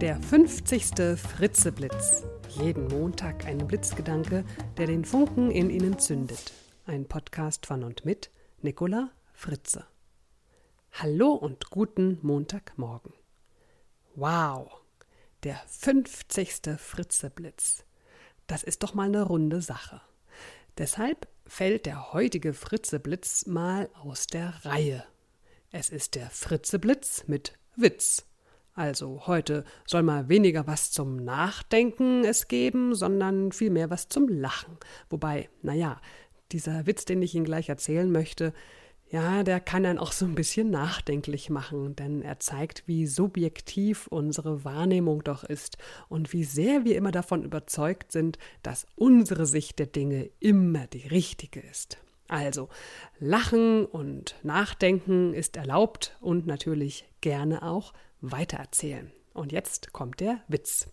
Der 50. Fritzeblitz. Jeden Montag ein Blitzgedanke, der den Funken in Ihnen zündet. Ein Podcast von und mit Nicola Fritze. Hallo und guten Montagmorgen. Wow, der 50. Fritzeblitz. Das ist doch mal eine runde Sache. Deshalb fällt der heutige Fritzeblitz mal aus der Reihe. Es ist der Fritzeblitz mit Witz. Also heute soll mal weniger was zum Nachdenken es geben, sondern vielmehr was zum Lachen. Wobei, naja, dieser Witz, den ich Ihnen gleich erzählen möchte, ja, der kann einen auch so ein bisschen nachdenklich machen, denn er zeigt, wie subjektiv unsere Wahrnehmung doch ist und wie sehr wir immer davon überzeugt sind, dass unsere Sicht der Dinge immer die richtige ist. Also, Lachen und Nachdenken ist erlaubt und natürlich gerne auch weitererzählen. Und jetzt kommt der Witz.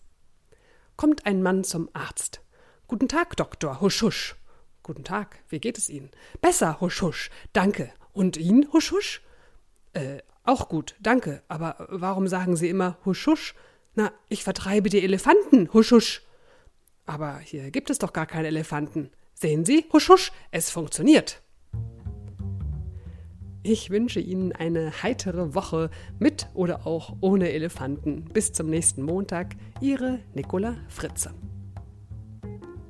Kommt ein Mann zum Arzt. Guten Tag, Doktor, husch husch. Guten Tag, wie geht es Ihnen? Besser, husch husch, danke. Und Ihnen, husch husch? Äh, auch gut, danke. Aber warum sagen Sie immer husch husch? Na, ich vertreibe die Elefanten, husch husch. Aber hier gibt es doch gar keine Elefanten. Sehen Sie, husch husch, es funktioniert. Ich wünsche Ihnen eine heitere Woche mit oder auch ohne Elefanten. Bis zum nächsten Montag, Ihre Nicola Fritze.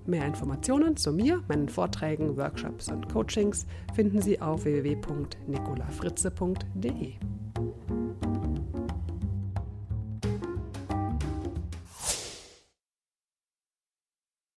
Mehr Informationen zu mir, meinen Vorträgen, Workshops und Coachings finden Sie auf www.nicolafritze.de.